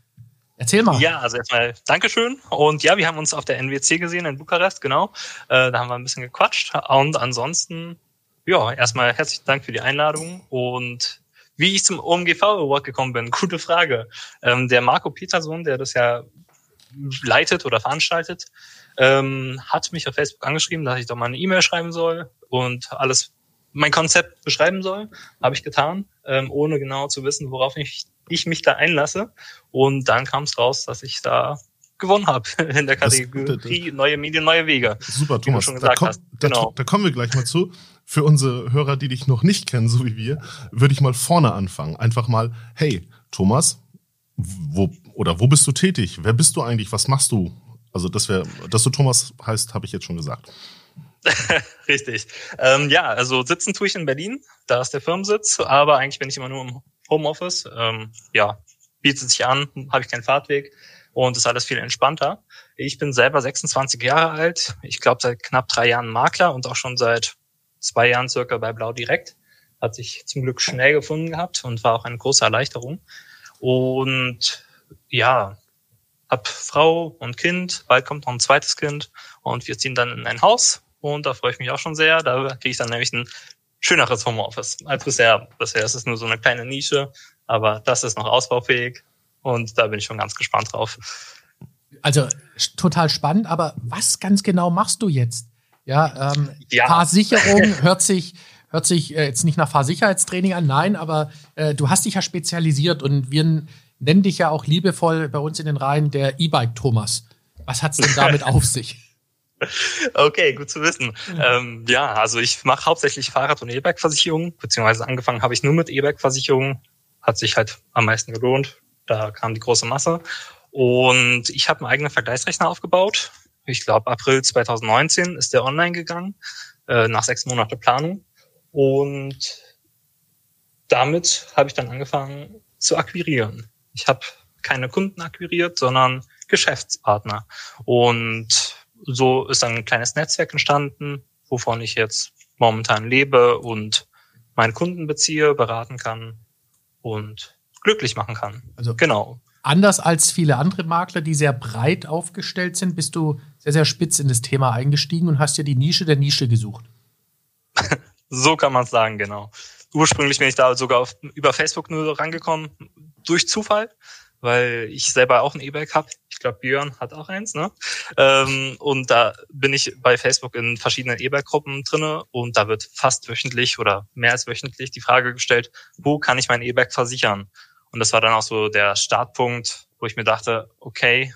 Erzähl mal. Ja, also erstmal Dankeschön. Und ja, wir haben uns auf der NWC gesehen in Bukarest, genau. Äh, da haben wir ein bisschen gequatscht. Und ansonsten, ja, erstmal herzlichen Dank für die Einladung. Und wie ich zum OMGV Award gekommen bin, gute Frage. Ähm, der Marco Peterson, der das ja leitet oder veranstaltet, ähm, hat mich auf Facebook angeschrieben, dass ich doch mal eine E-Mail schreiben soll und alles mein Konzept beschreiben soll. Habe ich getan, ähm, ohne genau zu wissen, worauf ich ich mich da einlasse. Und dann kam es raus, dass ich da gewonnen habe in der Kategorie das, Neue Medien, neue Wege. Super, Thomas. Da, komm, genau. da, da, kommen wir gleich mal zu. Für unsere Hörer, die dich noch nicht kennen, so wie wir, würde ich mal vorne anfangen. Einfach mal, hey, Thomas, wo oder wo bist du tätig? Wer bist du eigentlich? Was machst du? Also, dass, wir, dass du Thomas heißt, habe ich jetzt schon gesagt. Richtig. Ähm, ja, also sitzen tue ich in Berlin, da ist der Firmensitz, aber eigentlich bin ich immer nur im Homeoffice. Ähm, ja, bietet sich an, habe ich keinen Fahrtweg und ist alles viel entspannter. Ich bin selber 26 Jahre alt. Ich glaube seit knapp drei Jahren Makler und auch schon seit zwei Jahren circa bei Blau Direkt. Hat sich zum Glück schnell gefunden gehabt und war auch eine große Erleichterung. Und ja, hab Frau und Kind, bald kommt noch ein zweites Kind und wir ziehen dann in ein Haus und da freue ich mich auch schon sehr. Da kriege ich dann nämlich ein schöneres Homeoffice als bisher. Bisher ist es nur so eine kleine Nische, aber das ist noch ausbaufähig und da bin ich schon ganz gespannt drauf. Also total spannend, aber was ganz genau machst du jetzt? Ja, ähm, ja. Fahrsicherung hört sich hört sich äh, jetzt nicht nach Fahrsicherheitstraining an, nein, aber äh, du hast dich ja spezialisiert und wir nennen dich ja auch liebevoll bei uns in den Reihen der E-Bike Thomas. Was hat's denn damit auf sich? Okay, gut zu wissen. Ähm, ja, also ich mache hauptsächlich Fahrrad- und E-Bike-Versicherungen, beziehungsweise angefangen habe ich nur mit E-Bike-Versicherungen. Hat sich halt am meisten gelohnt. Da kam die große Masse. Und ich habe einen eigenen Vergleichsrechner aufgebaut. Ich glaube, April 2019 ist der online gegangen, äh, nach sechs Monaten Planung. Und damit habe ich dann angefangen zu akquirieren. Ich habe keine Kunden akquiriert, sondern Geschäftspartner. Und so ist ein kleines Netzwerk entstanden, wovon ich jetzt momentan lebe und meine Kunden beziehe, beraten kann und glücklich machen kann. Also genau. Anders als viele andere Makler, die sehr breit aufgestellt sind, bist du sehr, sehr spitz in das Thema eingestiegen und hast dir die Nische der Nische gesucht. so kann man es sagen, genau. Ursprünglich bin ich da sogar auf, über Facebook nur rangekommen, durch Zufall weil ich selber auch ein E-Bike habe. Ich glaube, Björn hat auch eins, ne? Ähm, und da bin ich bei Facebook in verschiedenen E-Bike-Gruppen drinne und da wird fast wöchentlich oder mehr als wöchentlich die Frage gestellt, wo kann ich mein E-Bike versichern? Und das war dann auch so der Startpunkt, wo ich mir dachte, okay,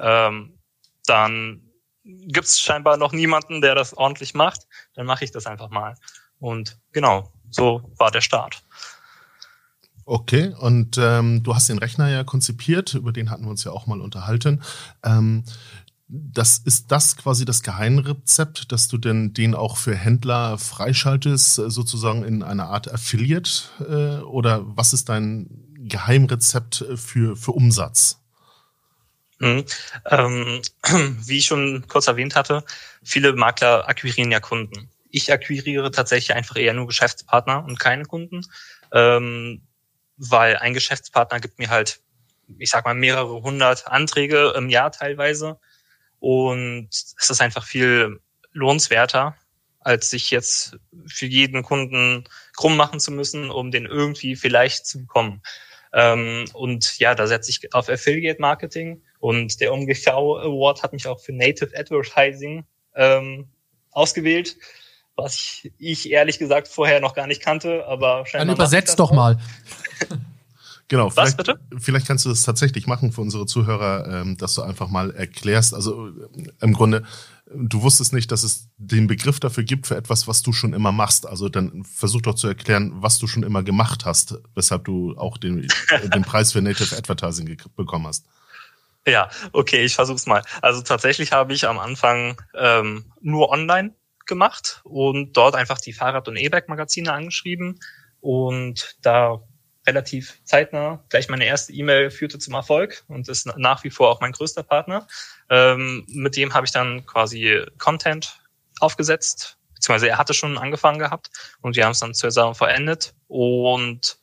ähm, dann gibt es scheinbar noch niemanden, der das ordentlich macht. Dann mache ich das einfach mal. Und genau, so war der Start. Okay, und ähm, du hast den Rechner ja konzipiert, über den hatten wir uns ja auch mal unterhalten. Ähm, das ist das quasi das Geheimrezept, dass du denn den auch für Händler freischaltest, sozusagen in einer Art Affiliate? Äh, oder was ist dein Geheimrezept für, für Umsatz? Mhm. Ähm, wie ich schon kurz erwähnt hatte, viele Makler akquirieren ja Kunden. Ich akquiriere tatsächlich einfach eher nur Geschäftspartner und keine Kunden. Ähm, weil ein Geschäftspartner gibt mir halt, ich sag mal, mehrere hundert Anträge im Jahr teilweise. Und es ist einfach viel lohnenswerter, als sich jetzt für jeden Kunden krumm machen zu müssen, um den irgendwie vielleicht zu bekommen. Ähm, und ja, da setze ich auf Affiliate Marketing und der OMGV Award hat mich auch für Native Advertising ähm, ausgewählt, was ich, ich ehrlich gesagt vorher noch gar nicht kannte, aber scheinbar. Dann übersetzt doch auch. mal. Genau, Was, vielleicht, bitte? vielleicht kannst du das tatsächlich machen für unsere Zuhörer, ähm, dass du einfach mal erklärst. Also äh, im Grunde, du wusstest nicht, dass es den Begriff dafür gibt für etwas, was du schon immer machst. Also dann versuch doch zu erklären, was du schon immer gemacht hast, weshalb du auch den, den Preis für Native Advertising bekommen hast. Ja, okay, ich versuch's mal. Also tatsächlich habe ich am Anfang ähm, nur online gemacht und dort einfach die Fahrrad- und E-Bike-Magazine angeschrieben und da relativ zeitnah gleich meine erste E-Mail führte zum Erfolg und ist nach wie vor auch mein größter Partner. Ähm, mit dem habe ich dann quasi Content aufgesetzt, beziehungsweise er hatte schon angefangen gehabt und wir haben es dann zusammen verendet und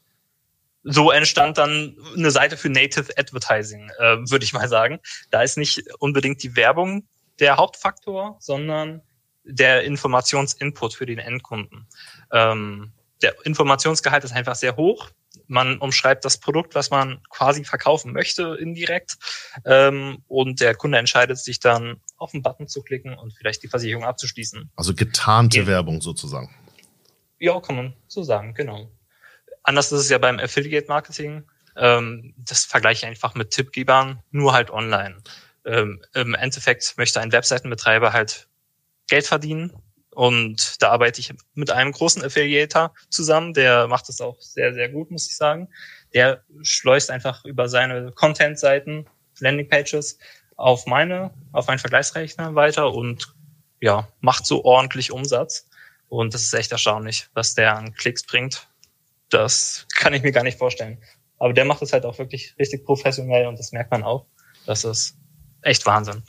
so entstand dann eine Seite für Native Advertising, äh, würde ich mal sagen. Da ist nicht unbedingt die Werbung der Hauptfaktor, sondern der Informationsinput für den Endkunden. Ähm, der Informationsgehalt ist einfach sehr hoch. Man umschreibt das Produkt, was man quasi verkaufen möchte, indirekt. Ähm, und der Kunde entscheidet sich dann, auf den Button zu klicken und vielleicht die Versicherung abzuschließen. Also getarnte ja. Werbung sozusagen. Ja, kann man so sagen, genau. Anders ist es ja beim Affiliate Marketing. Ähm, das vergleiche ich einfach mit Tippgebern, nur halt online. Ähm, Im Endeffekt möchte ein Webseitenbetreiber halt Geld verdienen. Und da arbeite ich mit einem großen Affiliator zusammen, der macht das auch sehr, sehr gut, muss ich sagen. Der schleust einfach über seine Content-Seiten, Landingpages auf meine, auf meinen Vergleichsrechner weiter und ja, macht so ordentlich Umsatz. Und das ist echt erstaunlich, was der an Klicks bringt. Das kann ich mir gar nicht vorstellen. Aber der macht es halt auch wirklich richtig professionell und das merkt man auch. Das ist echt Wahnsinn.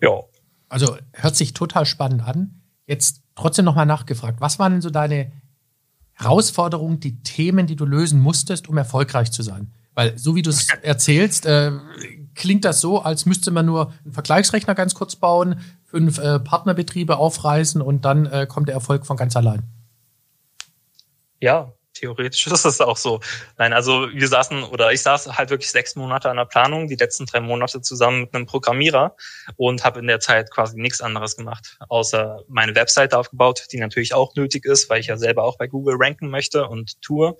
Ja. Also hört sich total spannend an. Jetzt trotzdem nochmal nachgefragt, was waren denn so deine Herausforderungen, die Themen, die du lösen musstest, um erfolgreich zu sein? Weil so wie du es erzählst, äh, klingt das so, als müsste man nur einen Vergleichsrechner ganz kurz bauen, fünf äh, Partnerbetriebe aufreißen und dann äh, kommt der Erfolg von ganz allein. Ja, theoretisch ist es auch so. Nein, also wir saßen oder ich saß halt wirklich sechs Monate an der Planung, die letzten drei Monate zusammen mit einem Programmierer und habe in der Zeit quasi nichts anderes gemacht, außer meine Webseite aufgebaut, die natürlich auch nötig ist, weil ich ja selber auch bei Google ranken möchte und tue.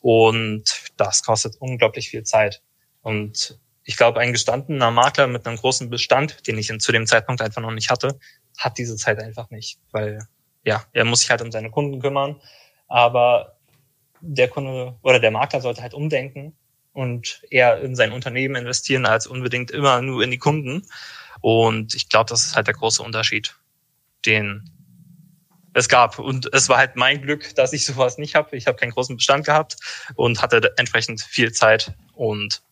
Und das kostet unglaublich viel Zeit. Und ich glaube, ein gestandener Makler mit einem großen Bestand, den ich zu dem Zeitpunkt einfach noch nicht hatte, hat diese Zeit einfach nicht, weil ja, er muss sich halt um seine Kunden kümmern. Aber der Kunde oder der Makler sollte halt umdenken und eher in sein Unternehmen investieren, als unbedingt immer nur in die Kunden. Und ich glaube, das ist halt der große Unterschied, den es gab. Und es war halt mein Glück, dass ich sowas nicht habe. Ich habe keinen großen Bestand gehabt und hatte entsprechend viel Zeit und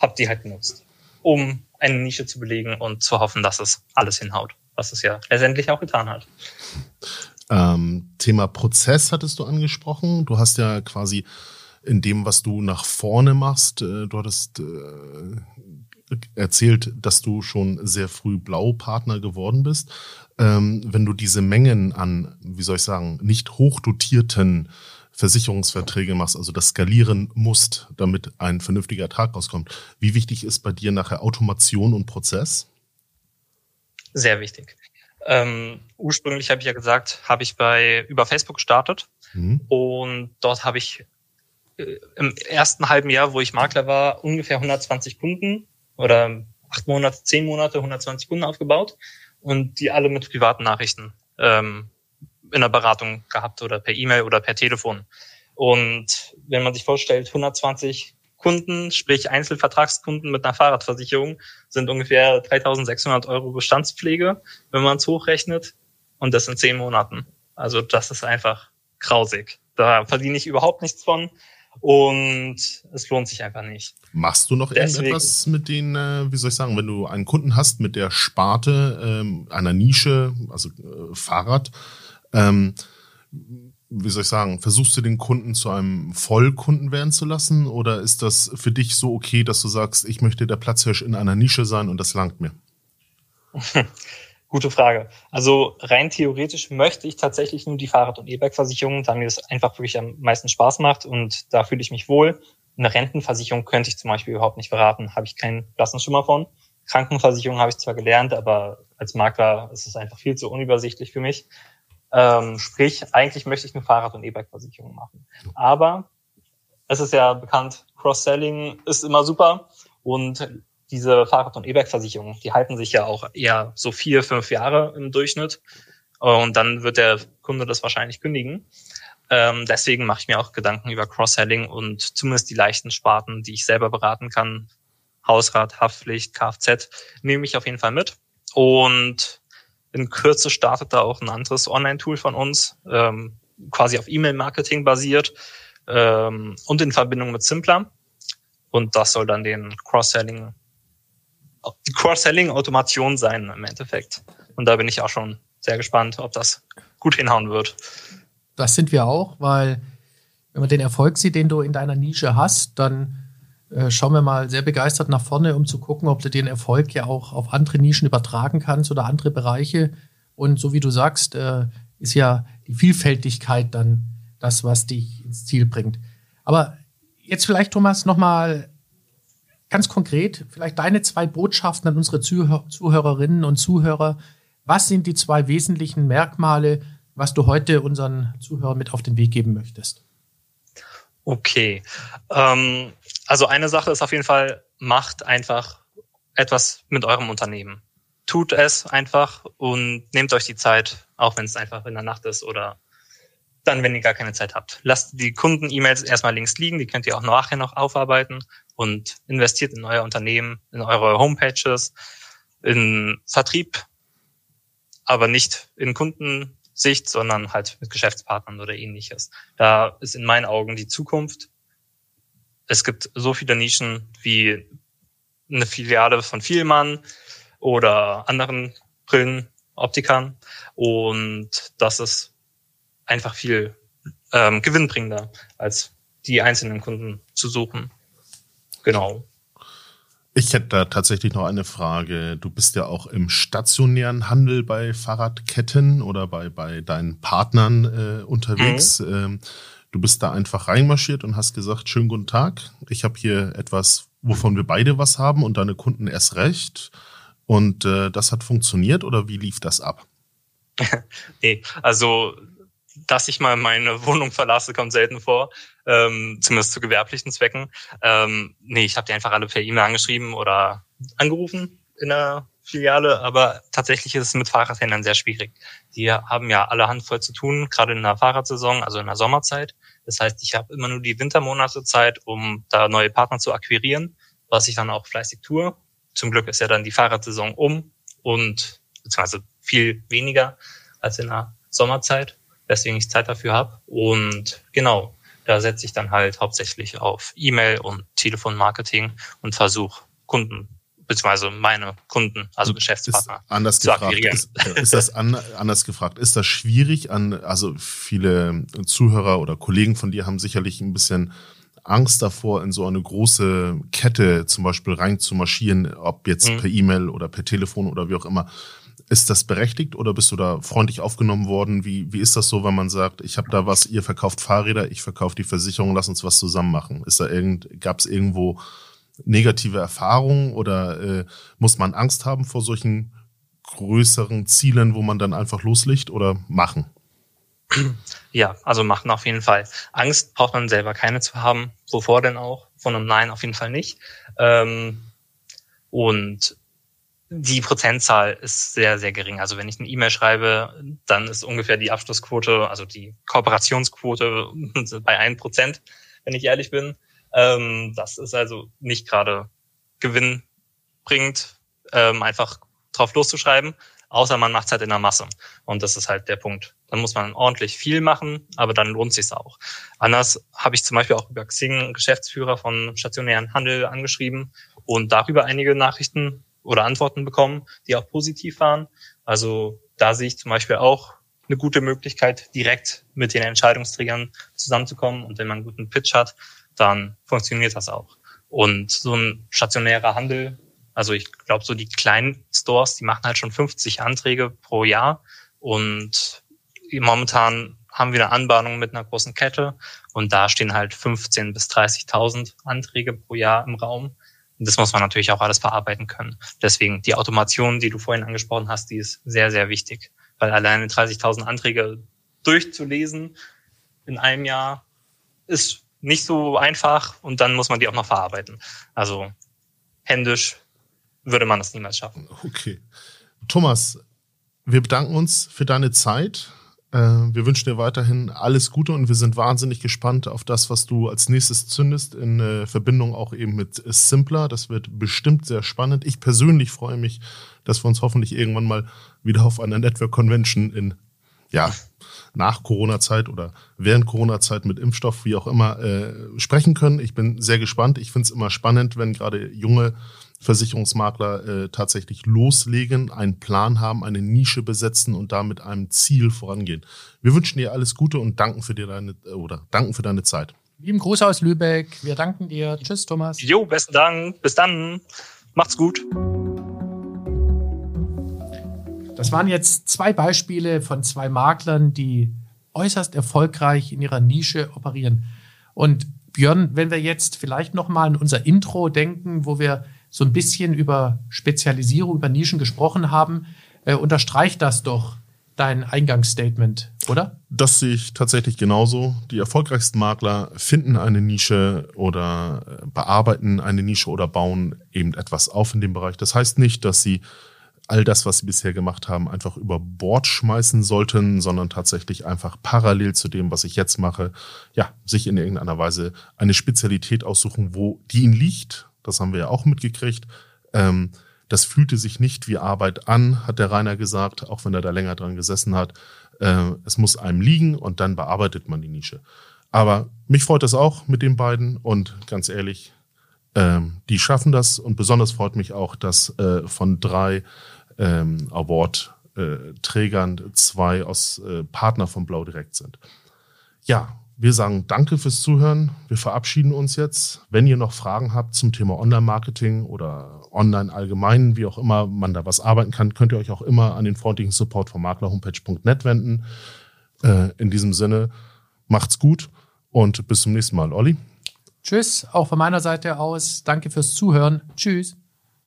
habe die halt genutzt, um eine Nische zu belegen und zu hoffen, dass es alles hinhaut, was es ja letztendlich auch getan hat. Ähm, Thema Prozess hattest du angesprochen. Du hast ja quasi in dem, was du nach vorne machst, äh, du hattest äh, erzählt, dass du schon sehr früh Blaupartner geworden bist. Ähm, wenn du diese Mengen an, wie soll ich sagen, nicht hochdotierten Versicherungsverträge machst, also das skalieren musst, damit ein vernünftiger Ertrag rauskommt. Wie wichtig ist bei dir nachher Automation und Prozess? Sehr wichtig. Ähm, ursprünglich habe ich ja gesagt, habe ich bei über Facebook gestartet mhm. und dort habe ich äh, im ersten halben Jahr, wo ich Makler war, ungefähr 120 Kunden oder acht Monate, zehn Monate, 120 Kunden aufgebaut und die alle mit privaten Nachrichten ähm, in der Beratung gehabt oder per E-Mail oder per Telefon. Und wenn man sich vorstellt, 120 Kunden, sprich Einzelvertragskunden mit einer Fahrradversicherung, sind ungefähr 3600 Euro Bestandspflege, wenn man es hochrechnet. Und das in zehn Monaten. Also das ist einfach grausig. Da verdiene ich überhaupt nichts von. Und es lohnt sich einfach nicht. Machst du noch Deswegen, irgendetwas mit den, äh, wie soll ich sagen, wenn du einen Kunden hast mit der Sparte ähm, einer Nische, also äh, Fahrrad, ähm, wie soll ich sagen, versuchst du den Kunden zu einem Vollkunden werden zu lassen oder ist das für dich so okay, dass du sagst, ich möchte der Platzhirsch in einer Nische sein und das langt mir? Gute Frage. Also rein theoretisch möchte ich tatsächlich nur die Fahrrad- und E-Bike-Versicherung, da mir das einfach wirklich am meisten Spaß macht und da fühle ich mich wohl. Eine Rentenversicherung könnte ich zum Beispiel überhaupt nicht beraten, habe ich keinen blassen Schimmer von. Krankenversicherung habe ich zwar gelernt, aber als Makler ist es einfach viel zu unübersichtlich für mich. Ähm, sprich, eigentlich möchte ich eine Fahrrad- und E-Bike-Versicherung machen. Aber es ist ja bekannt, Cross-Selling ist immer super und diese Fahrrad- und E-Bike-Versicherungen, die halten sich ja auch eher so vier, fünf Jahre im Durchschnitt. Und dann wird der Kunde das wahrscheinlich kündigen. Ähm, deswegen mache ich mir auch Gedanken über Cross-Selling und zumindest die leichten Sparten, die ich selber beraten kann. Hausrat, Haftpflicht, Kfz, nehme ich auf jeden Fall mit. Und in Kürze startet da auch ein anderes Online-Tool von uns, ähm, quasi auf E-Mail-Marketing basiert ähm, und in Verbindung mit Simpler. Und das soll dann den Cross-Selling, die Cross-Selling-Automation sein im Endeffekt. Und da bin ich auch schon sehr gespannt, ob das gut hinhauen wird. Das sind wir auch, weil wenn man den Erfolg sieht, den du in deiner Nische hast, dann schauen wir mal sehr begeistert nach vorne, um zu gucken, ob du den Erfolg ja auch auf andere Nischen übertragen kannst oder andere Bereiche. Und so wie du sagst, äh, ist ja die Vielfältigkeit dann das, was dich ins Ziel bringt. Aber jetzt vielleicht, Thomas, nochmal ganz konkret, vielleicht deine zwei Botschaften an unsere Zuhör Zuhörerinnen und Zuhörer. Was sind die zwei wesentlichen Merkmale, was du heute unseren Zuhörern mit auf den Weg geben möchtest? Okay. Ähm, also eine Sache ist auf jeden Fall, macht einfach etwas mit eurem Unternehmen. Tut es einfach und nehmt euch die Zeit, auch wenn es einfach in der Nacht ist oder dann, wenn ihr gar keine Zeit habt. Lasst die Kunden-E-Mails erstmal links liegen, die könnt ihr auch nachher noch aufarbeiten und investiert in euer Unternehmen, in eure Homepages, in Vertrieb, aber nicht in Kundensicht, sondern halt mit Geschäftspartnern oder ähnliches. Da ist in meinen Augen die Zukunft es gibt so viele Nischen wie eine Filiale von Vielmann oder anderen Brillenoptikern und das ist einfach viel ähm, gewinnbringender, als die einzelnen Kunden zu suchen. Genau. Ich hätte da tatsächlich noch eine Frage. Du bist ja auch im stationären Handel bei Fahrradketten oder bei, bei deinen Partnern äh, unterwegs. Mhm. Ähm, Du bist da einfach reinmarschiert und hast gesagt, schönen guten Tag, ich habe hier etwas, wovon wir beide was haben und deine Kunden erst recht. Und äh, das hat funktioniert oder wie lief das ab? nee, also dass ich mal meine Wohnung verlasse, kommt selten vor, ähm, zumindest zu gewerblichen Zwecken. Ähm, nee, ich habe die einfach alle per E-Mail angeschrieben oder angerufen in der Filiale, aber tatsächlich ist es mit Fahrradhändlern sehr schwierig. Die haben ja alle Handvoll zu tun, gerade in der Fahrradsaison, also in der Sommerzeit. Das heißt, ich habe immer nur die Wintermonate Zeit, um da neue Partner zu akquirieren, was ich dann auch fleißig tue. Zum Glück ist ja dann die Fahrradsaison um und beziehungsweise viel weniger als in der Sommerzeit, weswegen ich Zeit dafür habe. Und genau, da setze ich dann halt hauptsächlich auf E-Mail und Telefonmarketing und versuche Kunden beziehungsweise meine Kunden, also Geschäftspartner, ist anders gefragt. Ist, ist das an, anders gefragt? Ist das schwierig an, also viele Zuhörer oder Kollegen von dir haben sicherlich ein bisschen Angst davor, in so eine große Kette zum Beispiel rein zu marschieren, ob jetzt mhm. per E-Mail oder per Telefon oder wie auch immer. Ist das berechtigt oder bist du da freundlich aufgenommen worden? Wie, wie ist das so, wenn man sagt, ich habe da was, ihr verkauft Fahrräder, ich verkaufe die Versicherung, lass uns was zusammen machen? Ist da irgend, gab es irgendwo negative Erfahrungen oder äh, muss man Angst haben vor solchen größeren Zielen, wo man dann einfach loslegt oder machen? Ja, also machen auf jeden Fall. Angst braucht man selber keine zu haben. Wovor denn auch? Von einem Nein auf jeden Fall nicht. Ähm, und die Prozentzahl ist sehr, sehr gering. Also wenn ich eine E-Mail schreibe, dann ist ungefähr die Abschlussquote, also die Kooperationsquote bei ein Prozent, wenn ich ehrlich bin. Ähm, das ist also nicht gerade gewinnbringend, ähm, einfach drauf loszuschreiben, außer man macht es halt in der Masse. Und das ist halt der Punkt. Dann muss man ordentlich viel machen, aber dann lohnt sich auch. Anders habe ich zum Beispiel auch über Xing Geschäftsführer von stationären Handel angeschrieben und darüber einige Nachrichten oder Antworten bekommen, die auch positiv waren. Also da sehe ich zum Beispiel auch eine gute Möglichkeit, direkt mit den Entscheidungsträgern zusammenzukommen. Und wenn man einen guten Pitch hat, dann funktioniert das auch. Und so ein stationärer Handel, also ich glaube, so die kleinen Stores, die machen halt schon 50 Anträge pro Jahr. Und momentan haben wir eine Anbahnung mit einer großen Kette und da stehen halt 15 bis 30.000 Anträge pro Jahr im Raum. Und das muss man natürlich auch alles verarbeiten können. Deswegen die Automation, die du vorhin angesprochen hast, die ist sehr, sehr wichtig. Weil alleine 30.000 Anträge durchzulesen in einem Jahr ist nicht so einfach und dann muss man die auch noch verarbeiten. Also händisch würde man das niemals schaffen. Okay. Thomas, wir bedanken uns für deine Zeit. Äh, wir wünschen dir weiterhin alles Gute und wir sind wahnsinnig gespannt auf das, was du als nächstes zündest, in äh, Verbindung auch eben mit Simpler. Das wird bestimmt sehr spannend. Ich persönlich freue mich, dass wir uns hoffentlich irgendwann mal wieder auf einer Network Convention in, ja, nach Corona-Zeit oder während Corona-Zeit mit Impfstoff, wie auch immer, äh, sprechen können. Ich bin sehr gespannt. Ich finde es immer spannend, wenn gerade junge Versicherungsmakler äh, tatsächlich loslegen, einen Plan haben, eine Nische besetzen und da mit einem Ziel vorangehen. Wir wünschen dir alles Gute und danken für dir deine äh, oder danken für deine Zeit. Lieben Gruß aus Lübeck. Wir danken dir. Tschüss, Thomas. Jo, besten Dank. Bis dann. Macht's gut. Das waren jetzt zwei Beispiele von zwei Maklern, die äußerst erfolgreich in ihrer Nische operieren. Und Björn, wenn wir jetzt vielleicht noch mal an unser Intro denken, wo wir so ein bisschen über Spezialisierung, über Nischen gesprochen haben, äh, unterstreicht das doch dein Eingangsstatement, oder? Das sehe ich tatsächlich genauso. Die erfolgreichsten Makler finden eine Nische oder äh, bearbeiten eine Nische oder bauen eben etwas auf in dem Bereich. Das heißt nicht, dass sie all das, was sie bisher gemacht haben, einfach über Bord schmeißen sollten, sondern tatsächlich einfach parallel zu dem, was ich jetzt mache, ja, sich in irgendeiner Weise eine Spezialität aussuchen, wo die ihnen liegt das haben wir ja auch mitgekriegt. Ähm, das fühlte sich nicht wie Arbeit an, hat der Rainer gesagt, auch wenn er da länger dran gesessen hat. Äh, es muss einem liegen und dann bearbeitet man die Nische. Aber mich freut das auch mit den beiden und ganz ehrlich, äh, die schaffen das und besonders freut mich auch, dass äh, von drei ähm, Award-Trägern zwei aus äh, Partner von Blau Direkt sind. Ja, wir sagen danke fürs Zuhören. Wir verabschieden uns jetzt. Wenn ihr noch Fragen habt zum Thema Online-Marketing oder Online allgemein, wie auch immer man da was arbeiten kann, könnt ihr euch auch immer an den freundlichen Support von maklerhomepage.net wenden. Äh, in diesem Sinne, macht's gut und bis zum nächsten Mal. Olli. Tschüss, auch von meiner Seite aus. Danke fürs Zuhören. Tschüss.